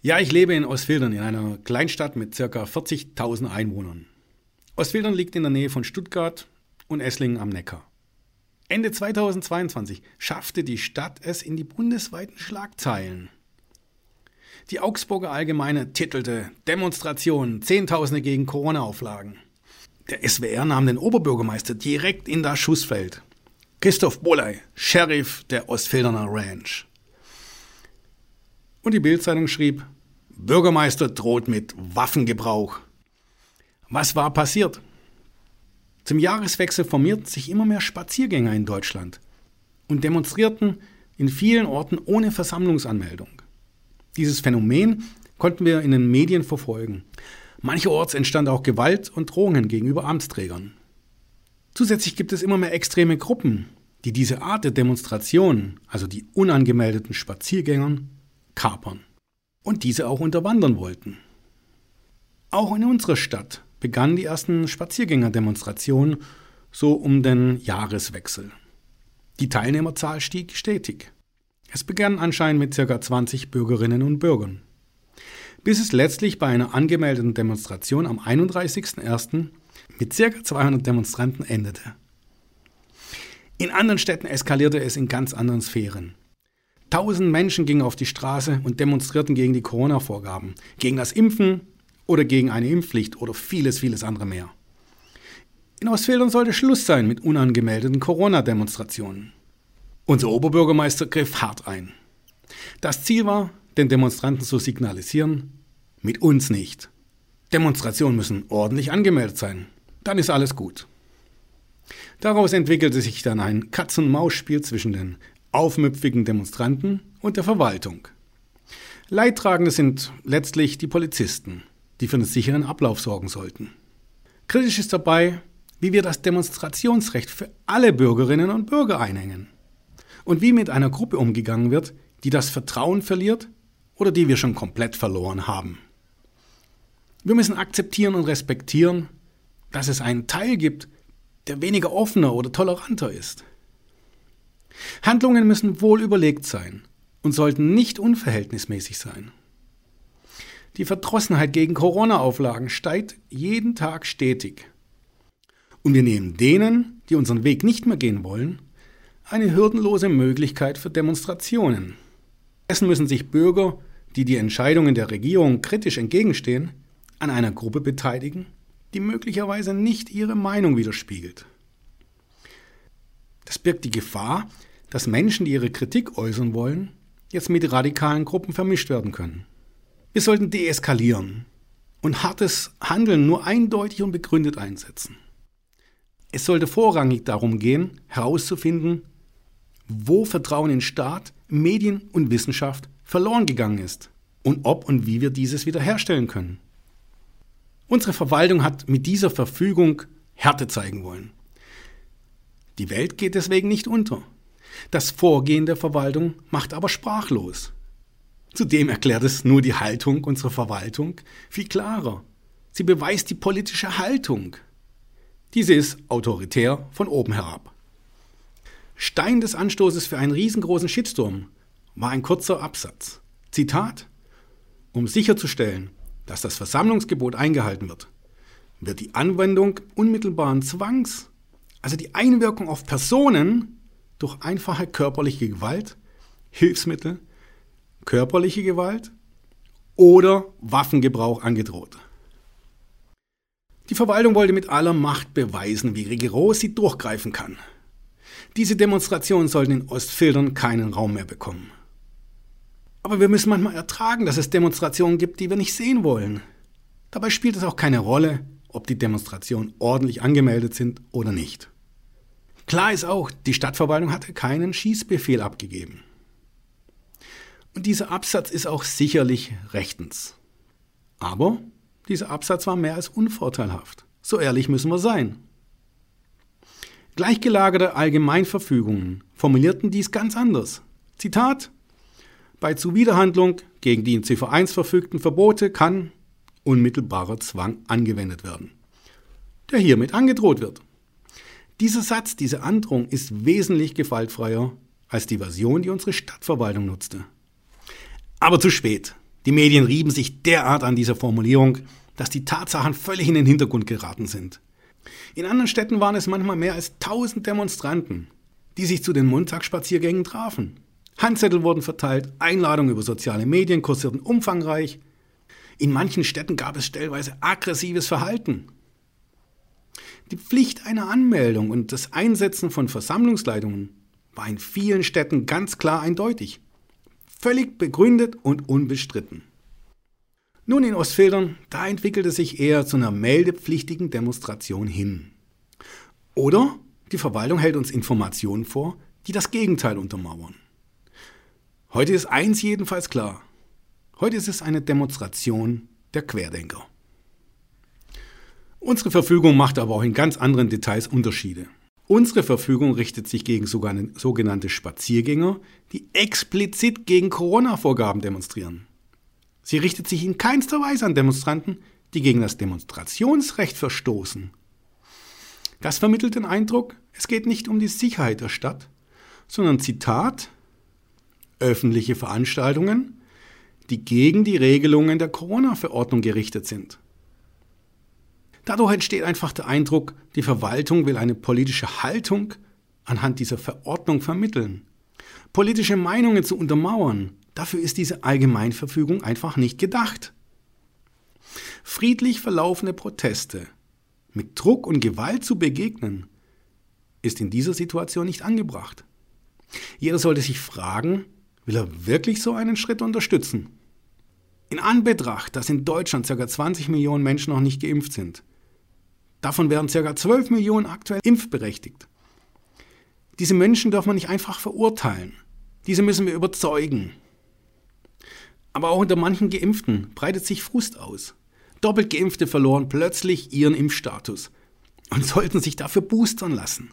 Ja, ich lebe in Ostfildern, in einer Kleinstadt mit ca. 40.000 Einwohnern. Ostfildern liegt in der Nähe von Stuttgart und Esslingen am Neckar. Ende 2022 schaffte die Stadt es in die bundesweiten Schlagzeilen. Die Augsburger Allgemeine titelte Demonstration, Zehntausende gegen Corona-Auflagen. Der SWR nahm den Oberbürgermeister direkt in das Schussfeld. Christoph Boley, Sheriff der Ostfilderner Ranch. Und die Bildzeitung schrieb, Bürgermeister droht mit Waffengebrauch. Was war passiert? Zum Jahreswechsel formierten sich immer mehr Spaziergänger in Deutschland und demonstrierten in vielen Orten ohne Versammlungsanmeldung. Dieses Phänomen konnten wir in den Medien verfolgen. Mancherorts entstand auch Gewalt und Drohungen gegenüber Amtsträgern. Zusätzlich gibt es immer mehr extreme Gruppen, die diese Art der Demonstration, also die unangemeldeten Spaziergängern, kapern und diese auch unterwandern wollten. Auch in unserer Stadt begannen die ersten Spaziergängerdemonstrationen so um den Jahreswechsel. Die Teilnehmerzahl stieg stetig. Es begann anscheinend mit ca. 20 Bürgerinnen und Bürgern. Bis es letztlich bei einer angemeldeten Demonstration am 31.01. mit ca. 200 Demonstranten endete. In anderen Städten eskalierte es in ganz anderen Sphären. Tausend Menschen gingen auf die Straße und demonstrierten gegen die Corona-Vorgaben, gegen das Impfen oder gegen eine Impfpflicht oder vieles, vieles andere mehr. In Ostfildern sollte Schluss sein mit unangemeldeten Corona-Demonstrationen. Unser Oberbürgermeister griff hart ein. Das Ziel war, den Demonstranten zu signalisieren, mit uns nicht. Demonstrationen müssen ordentlich angemeldet sein. Dann ist alles gut. Daraus entwickelte sich dann ein Katz-und-Maus-Spiel zwischen den aufmüpfigen Demonstranten und der Verwaltung. Leidtragende sind letztlich die Polizisten, die für einen sicheren Ablauf sorgen sollten. Kritisch ist dabei, wie wir das Demonstrationsrecht für alle Bürgerinnen und Bürger einhängen und wie mit einer Gruppe umgegangen wird, die das Vertrauen verliert oder die wir schon komplett verloren haben. Wir müssen akzeptieren und respektieren, dass es einen Teil gibt, der weniger offener oder toleranter ist. Handlungen müssen wohl überlegt sein und sollten nicht unverhältnismäßig sein. Die Verdrossenheit gegen Corona-Auflagen steigt jeden Tag stetig. Und wir nehmen denen, die unseren Weg nicht mehr gehen wollen, eine hürdenlose Möglichkeit für Demonstrationen. Dessen müssen sich Bürger, die die Entscheidungen der Regierung kritisch entgegenstehen, an einer Gruppe beteiligen, die möglicherweise nicht ihre Meinung widerspiegelt. Das birgt die Gefahr, dass Menschen, die ihre Kritik äußern wollen, jetzt mit radikalen Gruppen vermischt werden können. Wir sollten deeskalieren und hartes Handeln nur eindeutig und begründet einsetzen. Es sollte vorrangig darum gehen, herauszufinden, wo Vertrauen in Staat, Medien und Wissenschaft verloren gegangen ist und ob und wie wir dieses wiederherstellen können. Unsere Verwaltung hat mit dieser Verfügung Härte zeigen wollen. Die Welt geht deswegen nicht unter. Das Vorgehen der Verwaltung macht aber sprachlos. Zudem erklärt es nur die Haltung unserer Verwaltung viel klarer. Sie beweist die politische Haltung. Diese ist autoritär von oben herab. Stein des Anstoßes für einen riesengroßen Shitstorm war ein kurzer Absatz. Zitat: Um sicherzustellen, dass das Versammlungsgebot eingehalten wird, wird die Anwendung unmittelbaren Zwangs, also die Einwirkung auf Personen, durch einfache körperliche Gewalt, Hilfsmittel, körperliche Gewalt oder Waffengebrauch angedroht. Die Verwaltung wollte mit aller Macht beweisen, wie rigoros sie durchgreifen kann. Diese Demonstrationen sollten in Ostfildern keinen Raum mehr bekommen. Aber wir müssen manchmal ertragen, dass es Demonstrationen gibt, die wir nicht sehen wollen. Dabei spielt es auch keine Rolle, ob die Demonstrationen ordentlich angemeldet sind oder nicht. Klar ist auch, die Stadtverwaltung hatte keinen Schießbefehl abgegeben. Und dieser Absatz ist auch sicherlich rechtens. Aber dieser Absatz war mehr als unvorteilhaft. So ehrlich müssen wir sein. Gleichgelagerte Allgemeinverfügungen formulierten dies ganz anders. Zitat Bei Zuwiderhandlung gegen die in Ziffer 1 verfügten Verbote kann unmittelbarer Zwang angewendet werden, der hiermit angedroht wird. Dieser Satz, diese Androhung ist wesentlich gewaltfreier als die Version, die unsere Stadtverwaltung nutzte. Aber zu spät. Die Medien rieben sich derart an dieser Formulierung, dass die Tatsachen völlig in den Hintergrund geraten sind. In anderen Städten waren es manchmal mehr als 1000 Demonstranten, die sich zu den Montagsspaziergängen trafen. Handzettel wurden verteilt, Einladungen über soziale Medien kursierten umfangreich. In manchen Städten gab es stellweise aggressives Verhalten. Die Pflicht einer Anmeldung und das Einsetzen von Versammlungsleitungen war in vielen Städten ganz klar eindeutig, völlig begründet und unbestritten. Nun in Ostfildern, da entwickelte sich eher zu einer meldepflichtigen Demonstration hin. Oder die Verwaltung hält uns Informationen vor, die das Gegenteil untermauern. Heute ist eins jedenfalls klar. Heute ist es eine Demonstration der Querdenker. Unsere Verfügung macht aber auch in ganz anderen Details Unterschiede. Unsere Verfügung richtet sich gegen sogenannte Spaziergänger, die explizit gegen Corona-Vorgaben demonstrieren. Sie richtet sich in keinster Weise an Demonstranten, die gegen das Demonstrationsrecht verstoßen. Das vermittelt den Eindruck, es geht nicht um die Sicherheit der Stadt, sondern Zitat, öffentliche Veranstaltungen, die gegen die Regelungen der Corona-Verordnung gerichtet sind. Dadurch entsteht einfach der Eindruck, die Verwaltung will eine politische Haltung anhand dieser Verordnung vermitteln, politische Meinungen zu untermauern, Dafür ist diese Allgemeinverfügung einfach nicht gedacht. Friedlich verlaufende Proteste mit Druck und Gewalt zu begegnen, ist in dieser Situation nicht angebracht. Jeder sollte sich fragen, will er wirklich so einen Schritt unterstützen? In Anbetracht, dass in Deutschland ca. 20 Millionen Menschen noch nicht geimpft sind, davon werden ca. 12 Millionen aktuell impfberechtigt. Diese Menschen dürfen wir nicht einfach verurteilen. Diese müssen wir überzeugen. Aber auch unter manchen Geimpften breitet sich Frust aus. Doppelt Geimpfte verloren plötzlich ihren Impfstatus und sollten sich dafür boostern lassen.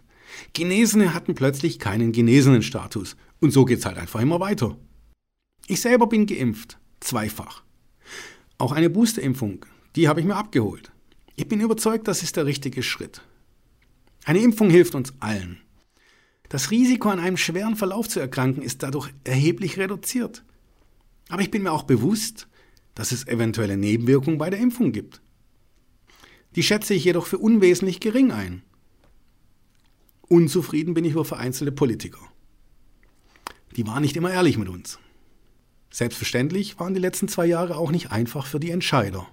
Genesene hatten plötzlich keinen genesenen Status und so geht's halt einfach immer weiter. Ich selber bin geimpft, zweifach. Auch eine Boosterimpfung, die habe ich mir abgeholt. Ich bin überzeugt, das ist der richtige Schritt. Eine Impfung hilft uns allen. Das Risiko, an einem schweren Verlauf zu erkranken, ist dadurch erheblich reduziert. Aber ich bin mir auch bewusst, dass es eventuelle Nebenwirkungen bei der Impfung gibt. Die schätze ich jedoch für unwesentlich gering ein. Unzufrieden bin ich über vereinzelte Politiker. Die waren nicht immer ehrlich mit uns. Selbstverständlich waren die letzten zwei Jahre auch nicht einfach für die Entscheider.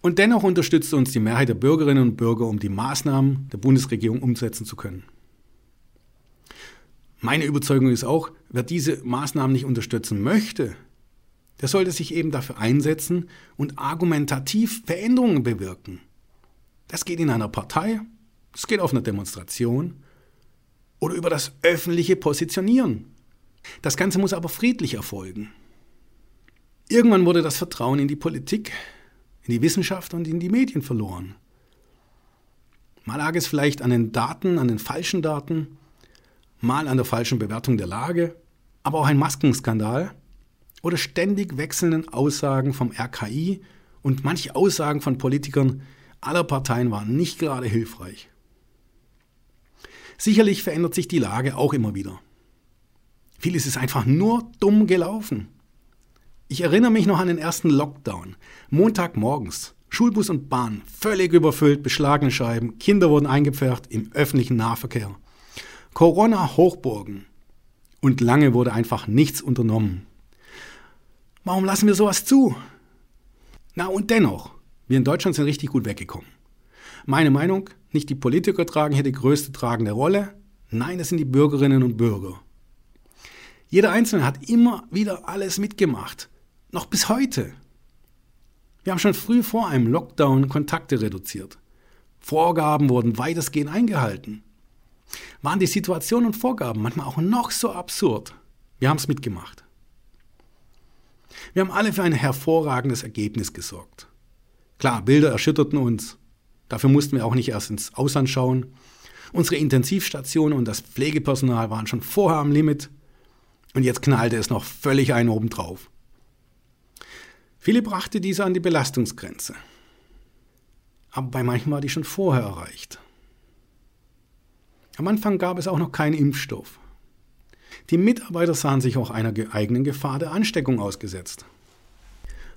Und dennoch unterstützte uns die Mehrheit der Bürgerinnen und Bürger, um die Maßnahmen der Bundesregierung umsetzen zu können. Meine Überzeugung ist auch, wer diese Maßnahmen nicht unterstützen möchte, der sollte sich eben dafür einsetzen und argumentativ Veränderungen bewirken. Das geht in einer Partei, das geht auf einer Demonstration oder über das öffentliche Positionieren. Das Ganze muss aber friedlich erfolgen. Irgendwann wurde das Vertrauen in die Politik, in die Wissenschaft und in die Medien verloren. Mal lag es vielleicht an den Daten, an den falschen Daten, mal an der falschen Bewertung der Lage, aber auch ein Maskenskandal oder ständig wechselnden Aussagen vom RKI und manche Aussagen von Politikern aller Parteien waren nicht gerade hilfreich. Sicherlich verändert sich die Lage auch immer wieder. Vieles ist einfach nur dumm gelaufen. Ich erinnere mich noch an den ersten Lockdown. Montagmorgens. Schulbus und Bahn völlig überfüllt, beschlagene Scheiben, Kinder wurden eingepfercht im öffentlichen Nahverkehr. Corona-Hochburgen. Und lange wurde einfach nichts unternommen. Warum lassen wir sowas zu? Na und dennoch, wir in Deutschland sind richtig gut weggekommen. Meine Meinung, nicht die Politiker tragen hier die größte tragende Rolle, nein, es sind die Bürgerinnen und Bürger. Jeder Einzelne hat immer wieder alles mitgemacht, noch bis heute. Wir haben schon früh vor einem Lockdown Kontakte reduziert. Vorgaben wurden weitestgehend eingehalten waren die Situationen und Vorgaben manchmal auch noch so absurd. Wir haben es mitgemacht. Wir haben alle für ein hervorragendes Ergebnis gesorgt. Klar, Bilder erschütterten uns. Dafür mussten wir auch nicht erst ins Ausland schauen. Unsere Intensivstationen und das Pflegepersonal waren schon vorher am Limit. Und jetzt knallte es noch völlig ein obendrauf. Viele brachte diese an die Belastungsgrenze. Aber bei manchen war die schon vorher erreicht. Am Anfang gab es auch noch keinen Impfstoff. Die Mitarbeiter sahen sich auch einer eigenen Gefahr der Ansteckung ausgesetzt.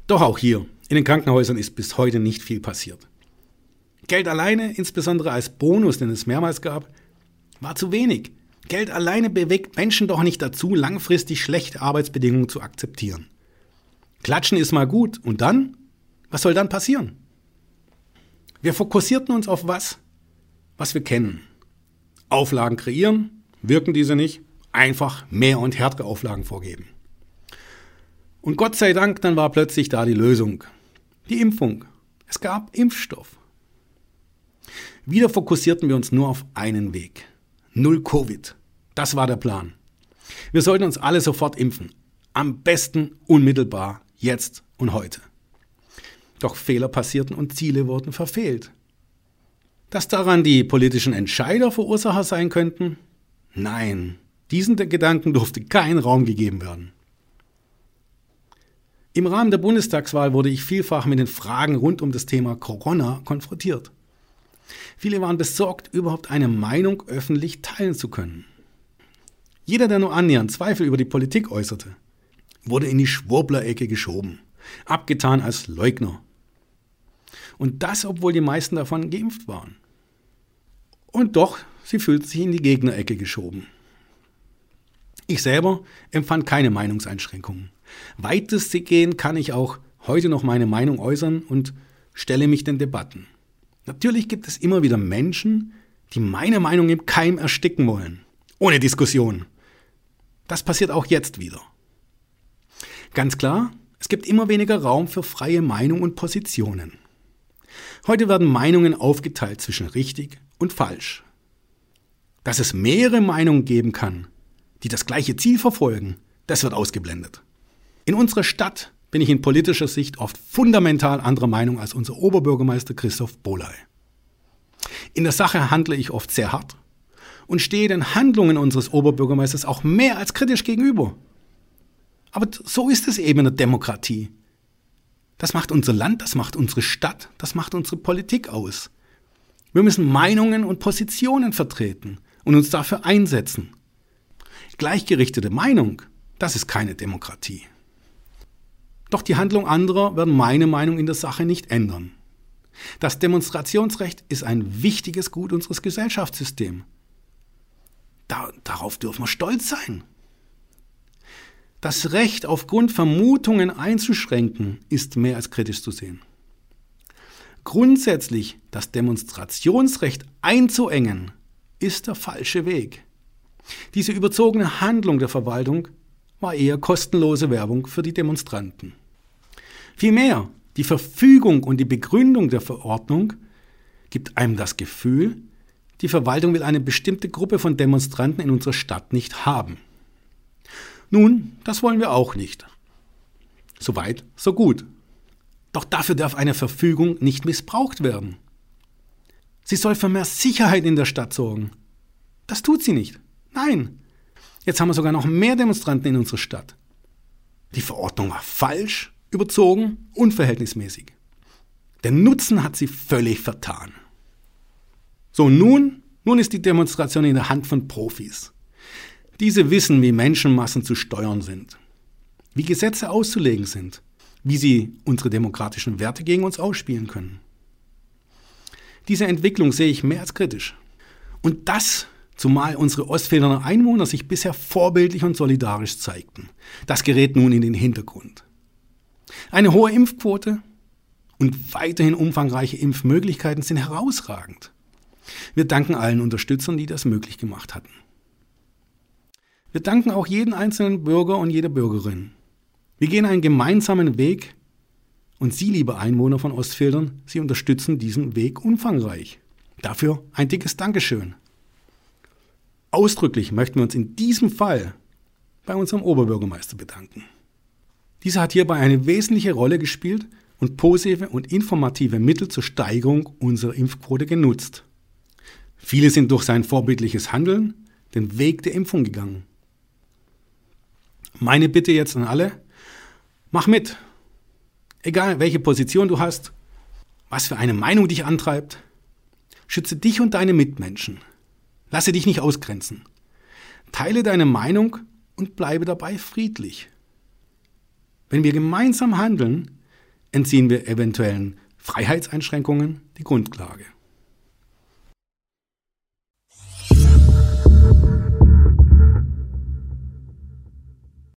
Doch auch hier, in den Krankenhäusern ist bis heute nicht viel passiert. Geld alleine, insbesondere als Bonus, den es mehrmals gab, war zu wenig. Geld alleine bewegt Menschen doch nicht dazu, langfristig schlechte Arbeitsbedingungen zu akzeptieren. Klatschen ist mal gut. Und dann? Was soll dann passieren? Wir fokussierten uns auf was? Was wir kennen. Auflagen kreieren, wirken diese nicht, einfach mehr und härtere Auflagen vorgeben. Und Gott sei Dank, dann war plötzlich da die Lösung. Die Impfung. Es gab Impfstoff. Wieder fokussierten wir uns nur auf einen Weg. Null Covid. Das war der Plan. Wir sollten uns alle sofort impfen. Am besten unmittelbar, jetzt und heute. Doch Fehler passierten und Ziele wurden verfehlt. Dass daran die politischen Entscheider Verursacher sein könnten? Nein, diesen Gedanken durfte kein Raum gegeben werden. Im Rahmen der Bundestagswahl wurde ich vielfach mit den Fragen rund um das Thema Corona konfrontiert. Viele waren besorgt, überhaupt eine Meinung öffentlich teilen zu können. Jeder, der nur annähernd Zweifel über die Politik äußerte, wurde in die Schwurbler-Ecke geschoben, abgetan als Leugner. Und das, obwohl die meisten davon geimpft waren. Und doch, sie fühlten sich in die Gegnerecke geschoben. Ich selber empfand keine Meinungseinschränkungen. Weitestgehend kann ich auch heute noch meine Meinung äußern und stelle mich den Debatten. Natürlich gibt es immer wieder Menschen, die meine Meinung im Keim ersticken wollen. Ohne Diskussion. Das passiert auch jetzt wieder. Ganz klar, es gibt immer weniger Raum für freie Meinung und Positionen. Heute werden Meinungen aufgeteilt zwischen richtig und falsch. Dass es mehrere Meinungen geben kann, die das gleiche Ziel verfolgen, das wird ausgeblendet. In unserer Stadt bin ich in politischer Sicht oft fundamental anderer Meinung als unser Oberbürgermeister Christoph Boley. In der Sache handle ich oft sehr hart und stehe den Handlungen unseres Oberbürgermeisters auch mehr als kritisch gegenüber. Aber so ist es eben in der Demokratie. Das macht unser Land, das macht unsere Stadt, das macht unsere Politik aus. Wir müssen Meinungen und Positionen vertreten und uns dafür einsetzen. Gleichgerichtete Meinung, das ist keine Demokratie. Doch die Handlung anderer werden meine Meinung in der Sache nicht ändern. Das Demonstrationsrecht ist ein wichtiges Gut unseres Gesellschaftssystems. Da, darauf dürfen wir stolz sein. Das Recht aufgrund Vermutungen einzuschränken ist mehr als kritisch zu sehen. Grundsätzlich das Demonstrationsrecht einzuengen ist der falsche Weg. Diese überzogene Handlung der Verwaltung war eher kostenlose Werbung für die Demonstranten. Vielmehr, die Verfügung und die Begründung der Verordnung gibt einem das Gefühl, die Verwaltung will eine bestimmte Gruppe von Demonstranten in unserer Stadt nicht haben. Nun, das wollen wir auch nicht. Soweit, so gut. Doch dafür darf eine Verfügung nicht missbraucht werden. Sie soll für mehr Sicherheit in der Stadt sorgen. Das tut sie nicht. Nein. Jetzt haben wir sogar noch mehr Demonstranten in unserer Stadt. Die Verordnung war falsch überzogen, unverhältnismäßig. Der Nutzen hat sie völlig vertan. So, nun, nun ist die Demonstration in der Hand von Profis. Diese wissen, wie Menschenmassen zu steuern sind, wie Gesetze auszulegen sind, wie sie unsere demokratischen Werte gegen uns ausspielen können. Diese Entwicklung sehe ich mehr als kritisch. Und das, zumal unsere Ostfäderner Einwohner sich bisher vorbildlich und solidarisch zeigten. Das gerät nun in den Hintergrund. Eine hohe Impfquote und weiterhin umfangreiche Impfmöglichkeiten sind herausragend. Wir danken allen Unterstützern, die das möglich gemacht hatten. Wir danken auch jeden einzelnen Bürger und jeder Bürgerin. Wir gehen einen gemeinsamen Weg und Sie, liebe Einwohner von Ostfildern, Sie unterstützen diesen Weg umfangreich. Dafür ein dickes Dankeschön. Ausdrücklich möchten wir uns in diesem Fall bei unserem Oberbürgermeister bedanken. Dieser hat hierbei eine wesentliche Rolle gespielt und positive und informative Mittel zur Steigerung unserer Impfquote genutzt. Viele sind durch sein vorbildliches Handeln den Weg der Impfung gegangen. Meine Bitte jetzt an alle, mach mit. Egal welche Position du hast, was für eine Meinung dich antreibt, schütze dich und deine Mitmenschen. Lasse dich nicht ausgrenzen. Teile deine Meinung und bleibe dabei friedlich. Wenn wir gemeinsam handeln, entziehen wir eventuellen Freiheitseinschränkungen die Grundlage.